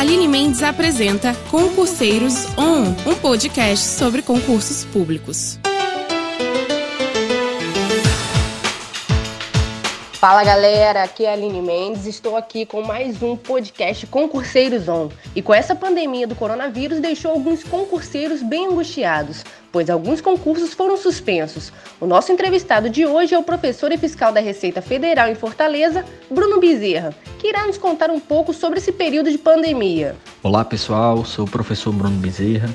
Aline Mendes apresenta Concurseiros On, um podcast sobre concursos públicos. Fala galera, aqui é a Aline Mendes, estou aqui com mais um podcast Concurseiros On. E com essa pandemia do coronavírus deixou alguns concurseiros bem angustiados, pois alguns concursos foram suspensos. O nosso entrevistado de hoje é o professor e fiscal da Receita Federal em Fortaleza, Bruno Bezerra, que irá nos contar um pouco sobre esse período de pandemia. Olá pessoal, sou o professor Bruno Bezerra,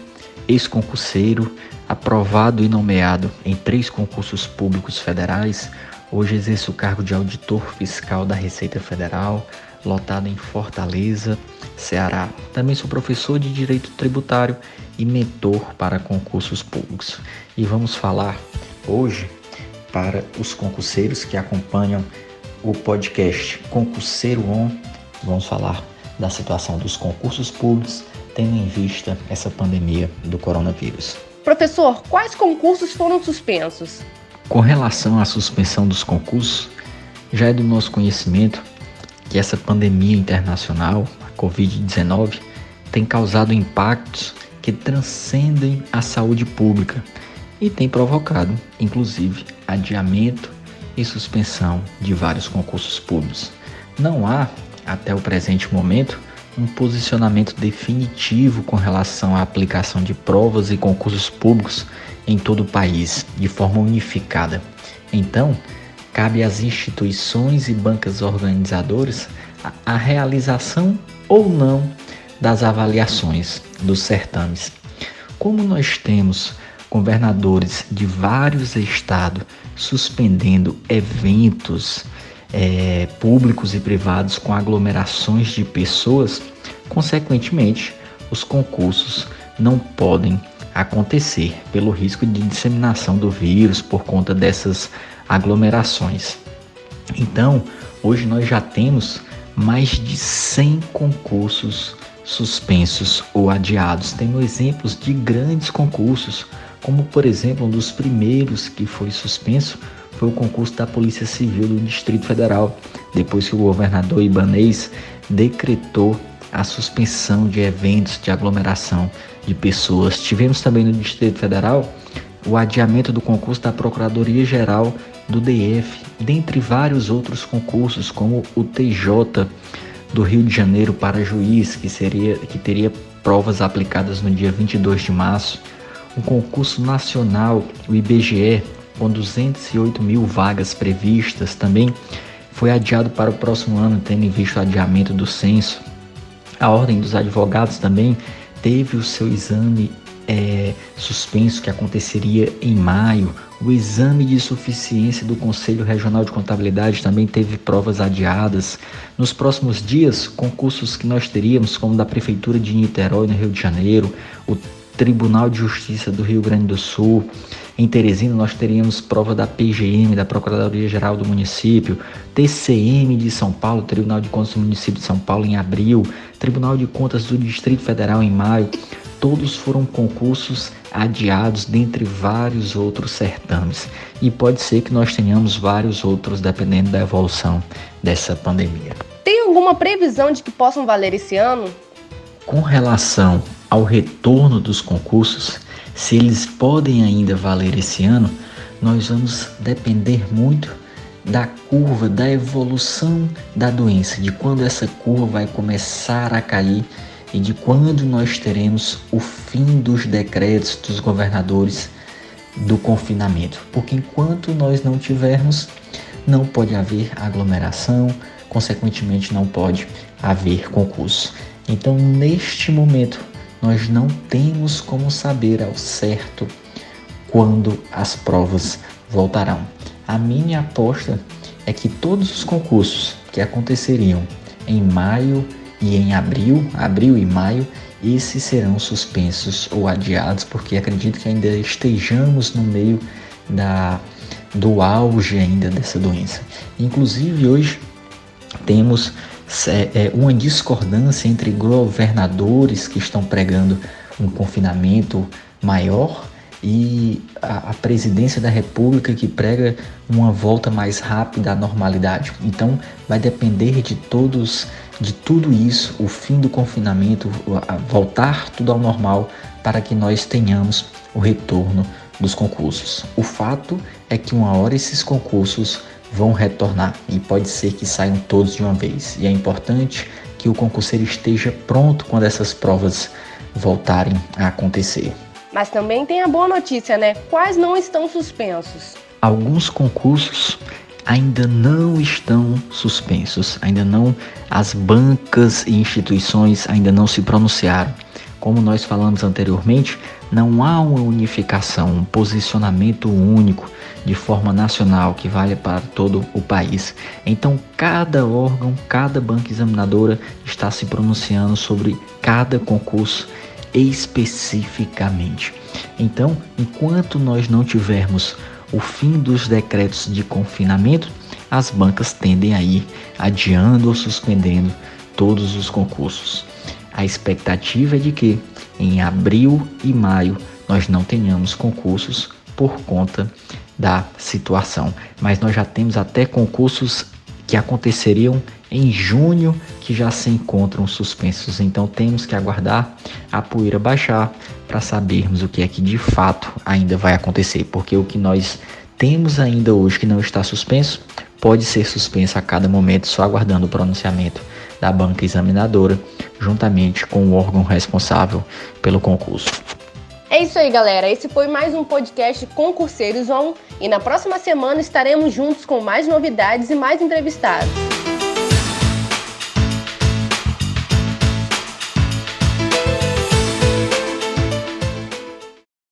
ex-concurseiro, aprovado e nomeado em três concursos públicos federais Hoje exerço o cargo de auditor fiscal da Receita Federal, lotado em Fortaleza, Ceará. Também sou professor de Direito Tributário e mentor para concursos públicos. E vamos falar hoje para os concurseiros que acompanham o podcast Concurseiro On. Vamos falar da situação dos concursos públicos, tendo em vista essa pandemia do coronavírus. Professor, quais concursos foram suspensos? Com relação à suspensão dos concursos, já é do nosso conhecimento que essa pandemia internacional, a Covid-19, tem causado impactos que transcendem a saúde pública e tem provocado, inclusive, adiamento e suspensão de vários concursos públicos. Não há, até o presente momento, um posicionamento definitivo com relação à aplicação de provas e concursos públicos em todo o país, de forma unificada. Então, cabe às instituições e bancas organizadoras a, realização ou não das avaliações dos certames. Como nós temos governadores de vários estados suspendendo eventos é, públicos e privados com aglomerações de pessoas, consequentemente, os concursos não podem acontecer pelo risco de disseminação do vírus por conta dessas aglomerações. Então, hoje nós já temos mais de 100 concursos suspensos ou adiados. Temos exemplos de grandes concursos, como por exemplo, um dos primeiros que foi suspenso foi o concurso da Polícia Civil do Distrito Federal, depois que o governador Ibanês decretou a suspensão de eventos de aglomeração de pessoas. Tivemos também no Distrito Federal o adiamento do concurso da Procuradoria-Geral do DF, dentre vários outros concursos, como o TJ do Rio de Janeiro para juiz, que, seria, que teria provas aplicadas no dia 22 de março, o concurso nacional, o IBGE, com 208 mil vagas previstas, também foi adiado para o próximo ano, tendo em vista o adiamento do censo. A Ordem dos Advogados também teve o seu exame é, suspenso que aconteceria em maio. O exame de suficiência do Conselho Regional de Contabilidade também teve provas adiadas. Nos próximos dias, concursos que nós teríamos, como da Prefeitura de Niterói, no Rio de Janeiro, o Tribunal de Justiça do Rio Grande do Sul. Em Teresina, nós teríamos prova da PGM, da Procuradoria-Geral do Município, TCM de São Paulo, Tribunal de Contas do Município de São Paulo em abril, Tribunal de Contas do Distrito Federal em maio. Todos foram concursos adiados, dentre vários outros certames. E pode ser que nós tenhamos vários outros, dependendo da evolução dessa pandemia. Tem alguma previsão de que possam valer esse ano? Com relação ao retorno dos concursos, se eles podem ainda valer esse ano, nós vamos depender muito da curva, da evolução da doença, de quando essa curva vai começar a cair e de quando nós teremos o fim dos decretos dos governadores do confinamento. Porque enquanto nós não tivermos, não pode haver aglomeração, consequentemente não pode haver concurso. Então, neste momento, nós não temos como saber ao certo quando as provas voltarão. A minha aposta é que todos os concursos que aconteceriam em maio e em abril, abril e maio, esses serão suspensos ou adiados, porque acredito que ainda estejamos no meio da, do auge ainda dessa doença. Inclusive hoje temos uma discordância entre governadores que estão pregando um confinamento maior e a, a, presidência da República que prega uma volta mais rápida à normalidade. Então, vai depender de todos de tudo isso, o fim do confinamento, voltar tudo ao normal para que nós tenhamos o retorno dos concursos. O fato é que uma hora esses concursos vão retornar e pode ser que saiam todos de uma vez. E é importante que o concurseiro esteja pronto quando essas provas voltarem a acontecer. Mas também tem a boa notícia, né? Quais não estão suspensos? Alguns concursos ainda não estão suspensos, ainda não as bancas e instituições ainda não se pronunciaram. Como nós falamos anteriormente, não há uma unificação, um posicionamento único de forma nacional que vale para todo o país. Então, cada órgão, cada banca examinadora está se pronunciando sobre cada concurso especificamente. Então, enquanto nós não tivermos o fim dos decretos de confinamento, as bancas tendem a ir adiando ou suspendendo todos os concursos. A expectativa é de que em abril e maio nós não tenhamos concursos por conta da situação, mas nós já temos até concursos que aconteceriam em junho que já se encontram suspensos. Então temos que aguardar a poeira baixar para sabermos o que é que de fato ainda vai acontecer, porque o que nós temos ainda hoje que não está suspenso pode ser suspenso a cada momento, só aguardando o pronunciamento da banca examinadora, juntamente com o órgão responsável pelo concurso. É isso aí, galera. Esse foi mais um podcast Concurseiros On e na próxima semana estaremos juntos com mais novidades e mais entrevistados.